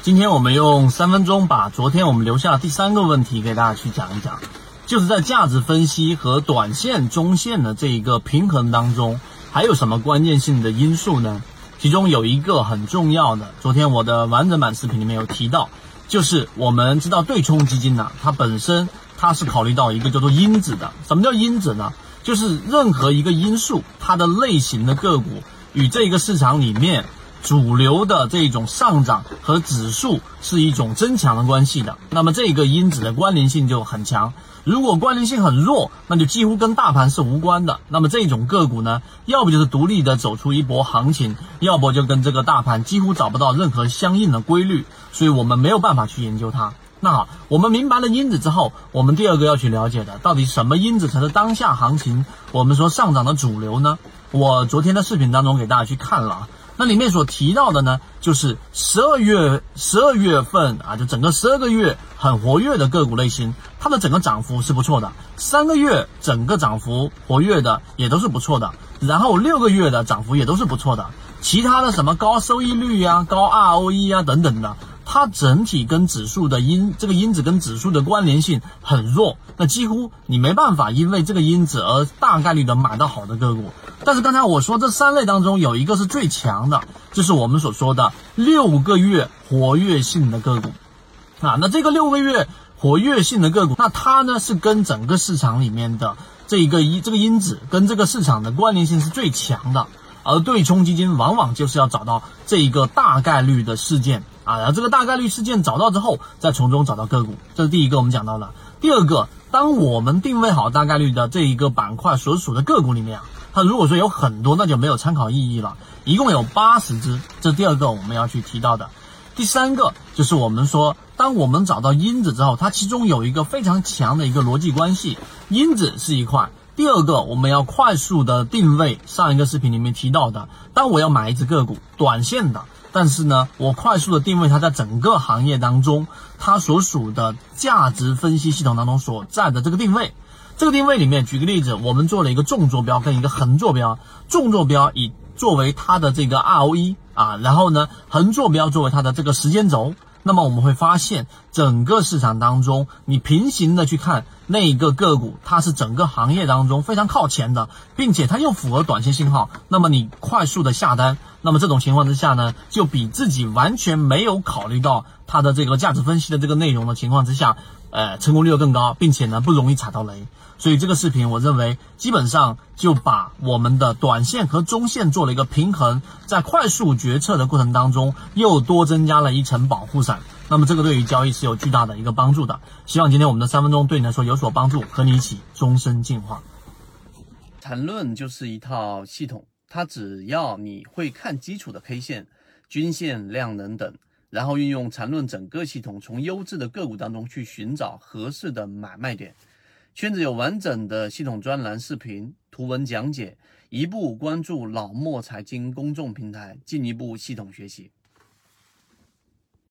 今天我们用三分钟把昨天我们留下的第三个问题给大家去讲一讲，就是在价值分析和短线、中线的这一个平衡当中，还有什么关键性的因素呢？其中有一个很重要的，昨天我的完整版视频里面有提到，就是我们知道对冲基金呢，它本身它是考虑到一个叫做因子的。什么叫因子呢？就是任何一个因素，它的类型的个股与这个市场里面。主流的这种上涨和指数是一种增强的关系的，那么这个因子的关联性就很强。如果关联性很弱，那就几乎跟大盘是无关的。那么这种个股呢，要不就是独立的走出一波行情，要不就跟这个大盘几乎找不到任何相应的规律，所以我们没有办法去研究它。那好，我们明白了因子之后，我们第二个要去了解的，到底什么因子才是当下行情我们说上涨的主流呢？我昨天的视频当中给大家去看了。那里面所提到的呢，就是十二月十二月份啊，就整个十二个月很活跃的个股类型，它的整个涨幅是不错的。三个月整个涨幅活跃的也都是不错的，然后六个月的涨幅也都是不错的。其他的什么高收益率呀、高 ROE 啊等等的。它整体跟指数的因这个因子跟指数的关联性很弱，那几乎你没办法因为这个因子而大概率的买到好的个股。但是刚才我说这三类当中有一个是最强的，就是我们所说的六个月活跃性的个股啊。那这个六个月活跃性的个股，那它呢是跟整个市场里面的这一个因这个因子跟这个市场的关联性是最强的。而对冲基金往往就是要找到这一个大概率的事件。啊，然后这个大概率事件找到之后，再从中找到个股，这是第一个我们讲到的。第二个，当我们定位好大概率的这一个板块所属的个股里面啊，它如果说有很多，那就没有参考意义了。一共有八十只，这第二个我们要去提到的。第三个就是我们说，当我们找到因子之后，它其中有一个非常强的一个逻辑关系，因子是一块。第二个我们要快速的定位，上一个视频里面提到的，当我要买一只个股，短线的。但是呢，我快速的定位它在整个行业当中，它所属的价值分析系统当中所在的这个定位，这个定位里面，举个例子，我们做了一个纵坐标跟一个横坐标，纵坐标以作为它的这个 ROE 啊，然后呢，横坐标作为它的这个时间轴。那么我们会发现，整个市场当中，你平行的去看那一个个股，它是整个行业当中非常靠前的，并且它又符合短线信号。那么你快速的下单，那么这种情况之下呢，就比自己完全没有考虑到它的这个价值分析的这个内容的情况之下，呃，成功率又更高，并且呢不容易踩到雷。所以这个视频，我认为基本上就把我们的短线和中线做了一个平衡，在快速决策的过程当中，又多增加了一层保护伞。那么这个对于交易是有巨大的一个帮助的。希望今天我们的三分钟对你来说有所帮助，和你一起终身进化。缠论就是一套系统，它只要你会看基础的 K 线、均线、量能等，然后运用缠论整个系统，从优质的个股当中去寻找合适的买卖点。圈子有完整的系统专栏、视频、图文讲解，一步关注老莫财经公众平台，进一步系统学习。